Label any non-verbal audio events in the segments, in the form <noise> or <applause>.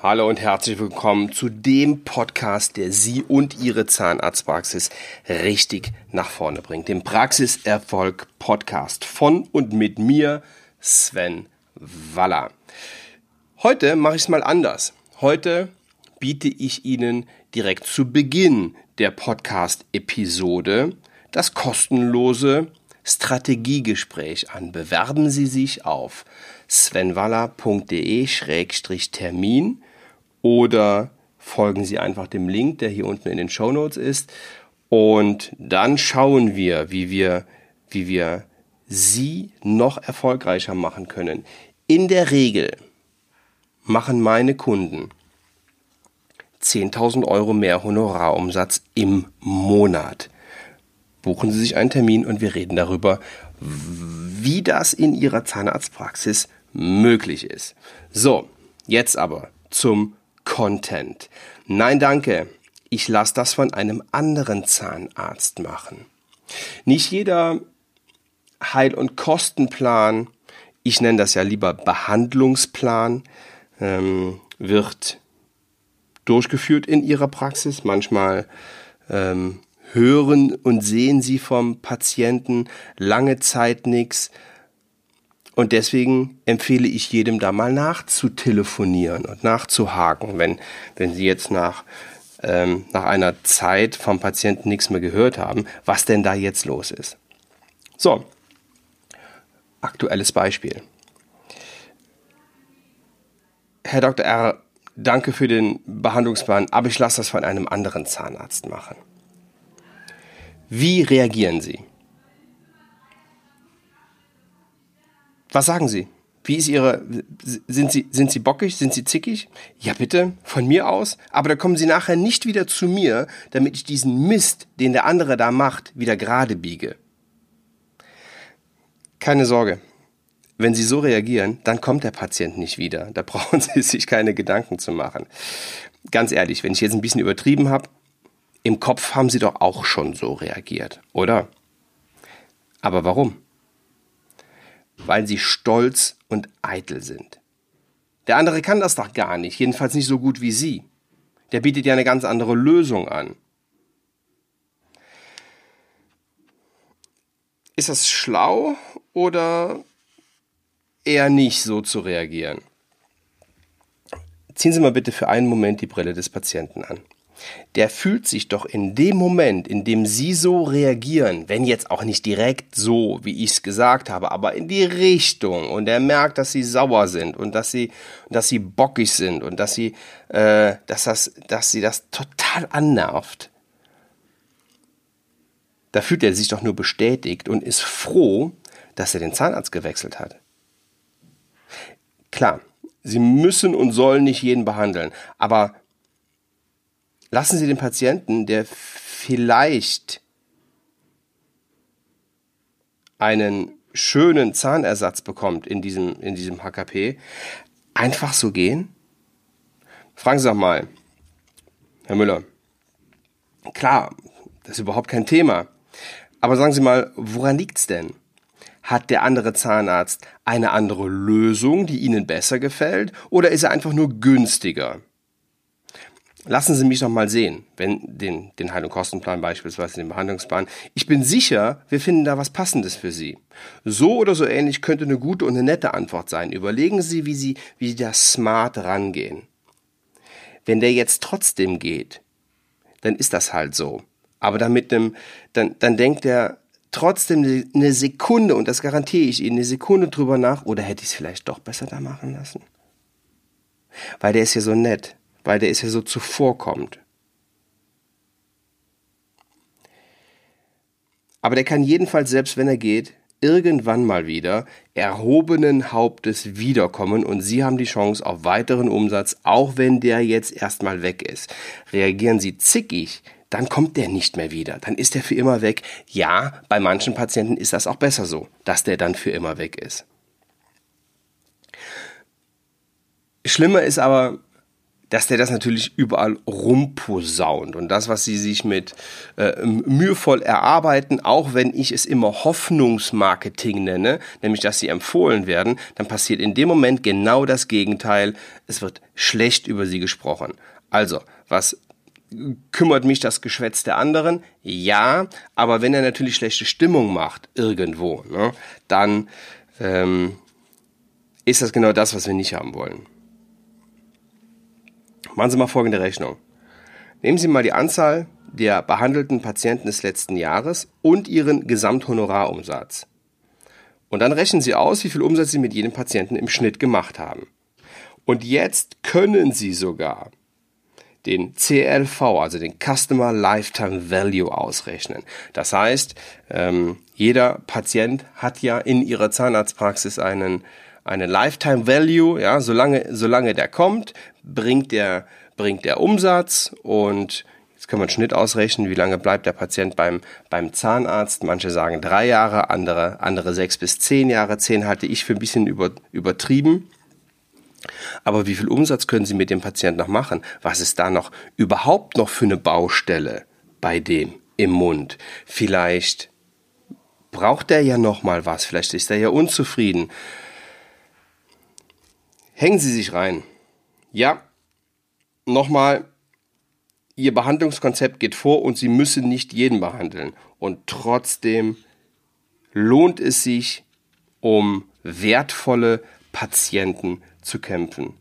Hallo und herzlich willkommen zu dem Podcast, der Sie und Ihre Zahnarztpraxis richtig nach vorne bringt. Dem Praxiserfolg Podcast von und mit mir, Sven Waller. Heute mache ich es mal anders. Heute biete ich Ihnen direkt zu Beginn der Podcast-Episode das kostenlose Strategiegespräch an. Bewerben Sie sich auf svenwaller.de-termin oder folgen Sie einfach dem Link, der hier unten in den Show Notes ist. Und dann schauen wir, wie wir, wie wir Sie noch erfolgreicher machen können. In der Regel machen meine Kunden 10.000 Euro mehr Honorarumsatz im Monat. Buchen Sie sich einen Termin und wir reden darüber, wie das in Ihrer Zahnarztpraxis möglich ist. So, jetzt aber zum Content. Nein, danke. Ich lasse das von einem anderen Zahnarzt machen. Nicht jeder Heil- und Kostenplan, ich nenne das ja lieber Behandlungsplan, ähm, wird durchgeführt in ihrer Praxis. Manchmal ähm, hören und sehen sie vom Patienten lange Zeit nichts. Und deswegen empfehle ich jedem da mal nachzutelefonieren und nachzuhaken, wenn, wenn Sie jetzt nach, ähm, nach einer Zeit vom Patienten nichts mehr gehört haben, was denn da jetzt los ist. So, aktuelles Beispiel. Herr Dr. R., danke für den Behandlungsplan, aber ich lasse das von einem anderen Zahnarzt machen. Wie reagieren Sie? Was sagen Sie? Wie ist Ihre, sind Sie, sind Sie bockig? Sind Sie zickig? Ja, bitte, von mir aus. Aber da kommen Sie nachher nicht wieder zu mir, damit ich diesen Mist, den der andere da macht, wieder gerade biege. Keine Sorge. Wenn Sie so reagieren, dann kommt der Patient nicht wieder. Da <laughs> brauchen Sie sich keine Gedanken zu machen. Ganz ehrlich, wenn ich jetzt ein bisschen übertrieben habe, im Kopf haben Sie doch auch schon so reagiert, oder? Aber warum? Weil sie stolz und eitel sind. Der andere kann das doch gar nicht, jedenfalls nicht so gut wie sie. Der bietet ja eine ganz andere Lösung an. Ist das schlau oder eher nicht so zu reagieren? Ziehen Sie mal bitte für einen Moment die Brille des Patienten an der fühlt sich doch in dem Moment, in dem Sie so reagieren, wenn jetzt auch nicht direkt so, wie ich es gesagt habe, aber in die Richtung und er merkt, dass Sie sauer sind und dass Sie, dass Sie bockig sind und dass Sie, äh, dass das, dass Sie das total annervt. Da fühlt er sich doch nur bestätigt und ist froh, dass er den Zahnarzt gewechselt hat. Klar, Sie müssen und sollen nicht jeden behandeln, aber lassen Sie den Patienten, der vielleicht einen schönen Zahnersatz bekommt in diesem, in diesem HKP, einfach so gehen? Fragen Sie doch mal, Herr Müller. Klar, das ist überhaupt kein Thema. Aber sagen Sie mal, woran liegt's denn? Hat der andere Zahnarzt eine andere Lösung, die Ihnen besser gefällt, oder ist er einfach nur günstiger? Lassen Sie mich noch mal sehen, wenn den, den Heil- und Kostenplan beispielsweise, den Behandlungsplan. Ich bin sicher, wir finden da was Passendes für Sie. So oder so ähnlich könnte eine gute und eine nette Antwort sein. Überlegen Sie, wie Sie, wie Sie da smart rangehen. Wenn der jetzt trotzdem geht, dann ist das halt so. Aber dann mit einem, dann, dann denkt er trotzdem eine Sekunde, und das garantiere ich Ihnen, eine Sekunde drüber nach, oder hätte ich es vielleicht doch besser da machen lassen? Weil der ist ja so nett weil der ist ja so zuvorkommt. Aber der kann jedenfalls, selbst wenn er geht, irgendwann mal wieder erhobenen Hauptes wiederkommen und Sie haben die Chance auf weiteren Umsatz, auch wenn der jetzt erstmal weg ist. Reagieren Sie zickig, dann kommt der nicht mehr wieder, dann ist der für immer weg. Ja, bei manchen Patienten ist das auch besser so, dass der dann für immer weg ist. Schlimmer ist aber, dass der das natürlich überall rumposaunt und das, was sie sich mit äh, mühevoll erarbeiten, auch wenn ich es immer Hoffnungsmarketing nenne, nämlich dass sie empfohlen werden, dann passiert in dem Moment genau das Gegenteil. Es wird schlecht über sie gesprochen. Also, was kümmert mich das Geschwätz der anderen? Ja, aber wenn er natürlich schlechte Stimmung macht irgendwo, ne, dann ähm, ist das genau das, was wir nicht haben wollen. Machen Sie mal folgende Rechnung. Nehmen Sie mal die Anzahl der behandelten Patienten des letzten Jahres und Ihren Gesamthonorarumsatz. Und dann rechnen Sie aus, wie viel Umsatz Sie mit jedem Patienten im Schnitt gemacht haben. Und jetzt können Sie sogar den CLV, also den Customer Lifetime Value ausrechnen. Das heißt, ähm, jeder Patient hat ja in ihrer Zahnarztpraxis einen eine Lifetime Value, ja, solange, solange der kommt, bringt der, bringt der Umsatz und jetzt kann man Schnitt ausrechnen, wie lange bleibt der Patient beim, beim Zahnarzt. Manche sagen drei Jahre, andere, andere sechs bis zehn Jahre. Zehn halte ich für ein bisschen über, übertrieben. Aber wie viel Umsatz können Sie mit dem Patienten noch machen? Was ist da noch überhaupt noch für eine Baustelle bei dem im Mund? Vielleicht braucht er ja noch mal was, vielleicht ist er ja unzufrieden. Hängen Sie sich rein. Ja, nochmal, Ihr Behandlungskonzept geht vor und Sie müssen nicht jeden behandeln. Und trotzdem lohnt es sich, um wertvolle Patienten zu kämpfen.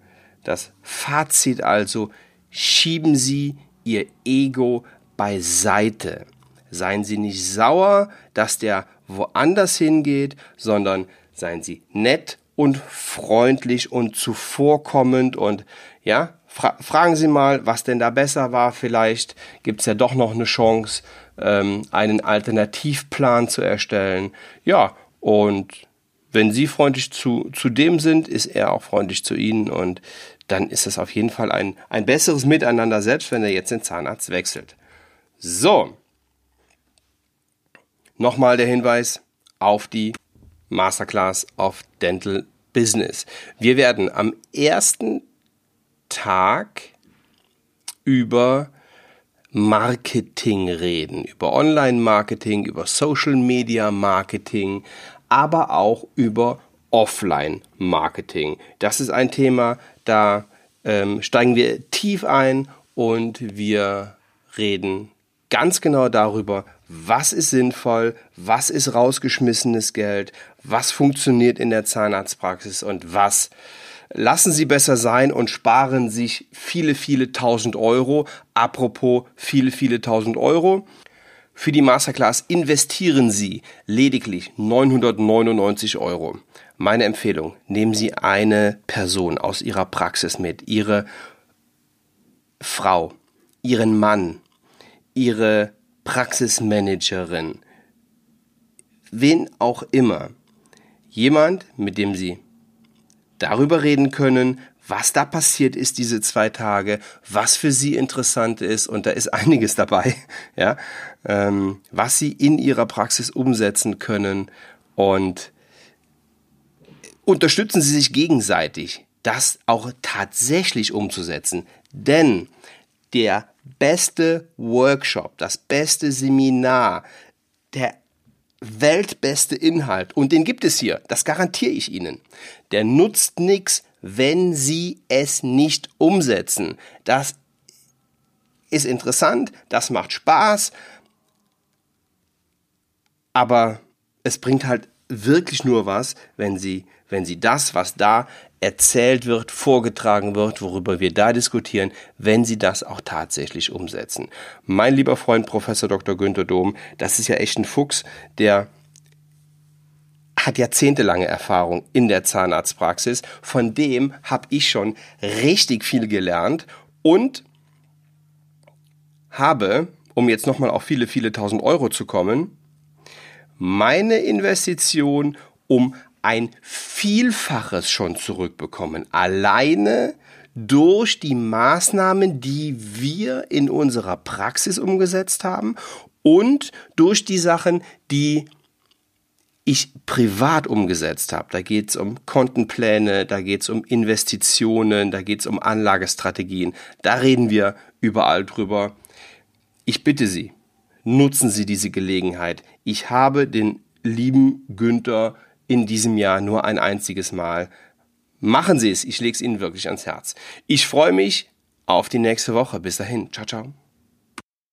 Das Fazit also, schieben Sie Ihr Ego beiseite. Seien Sie nicht sauer, dass der woanders hingeht, sondern seien Sie nett und freundlich und zuvorkommend und ja, fra fragen Sie mal, was denn da besser war. Vielleicht gibt es ja doch noch eine Chance, ähm, einen Alternativplan zu erstellen. Ja, und wenn Sie freundlich zu, zu dem sind, ist er auch freundlich zu Ihnen und dann ist es auf jeden Fall ein, ein besseres Miteinander, selbst wenn er jetzt den Zahnarzt wechselt. So. Nochmal der Hinweis auf die Masterclass of Dental Business. Wir werden am ersten Tag über Marketing reden, über Online-Marketing, über Social-Media-Marketing, aber auch über Offline-Marketing. Das ist ein Thema, da ähm, steigen wir tief ein und wir reden ganz genau darüber, was ist sinnvoll, was ist rausgeschmissenes Geld, was funktioniert in der Zahnarztpraxis und was lassen Sie besser sein und sparen sich viele, viele tausend Euro. Apropos viele, viele tausend Euro. Für die Masterclass investieren Sie lediglich 999 Euro. Meine Empfehlung, nehmen Sie eine Person aus Ihrer Praxis mit, Ihre Frau, Ihren Mann, Ihre Praxismanagerin, wen auch immer. Jemand, mit dem Sie darüber reden können, was da passiert ist diese zwei Tage, was für Sie interessant ist, und da ist <laughs> einiges dabei, ja, ähm, was Sie in Ihrer Praxis umsetzen können und unterstützen Sie sich gegenseitig, das auch tatsächlich umzusetzen. Denn der beste Workshop, das beste Seminar, der weltbeste Inhalt, und den gibt es hier, das garantiere ich Ihnen, der nutzt nichts, wenn Sie es nicht umsetzen. Das ist interessant, das macht Spaß, aber es bringt halt wirklich nur was, wenn Sie, wenn Sie das, was da erzählt wird, vorgetragen wird, worüber wir da diskutieren, wenn Sie das auch tatsächlich umsetzen. Mein lieber Freund Professor Dr. Günther Dom, das ist ja echt ein Fuchs, der hat jahrzehntelange Erfahrung in der Zahnarztpraxis. Von dem habe ich schon richtig viel gelernt und habe, um jetzt nochmal auf viele, viele tausend Euro zu kommen, meine Investition um ein Vielfaches schon zurückbekommen. Alleine durch die Maßnahmen, die wir in unserer Praxis umgesetzt haben und durch die Sachen, die ich privat umgesetzt habe. Da geht es um Kontenpläne, da geht es um Investitionen, da geht es um Anlagestrategien. Da reden wir überall drüber. Ich bitte Sie, nutzen Sie diese Gelegenheit. Ich habe den lieben Günther in diesem Jahr nur ein einziges Mal. Machen Sie es, ich lege es Ihnen wirklich ans Herz. Ich freue mich auf die nächste Woche. Bis dahin, ciao, ciao.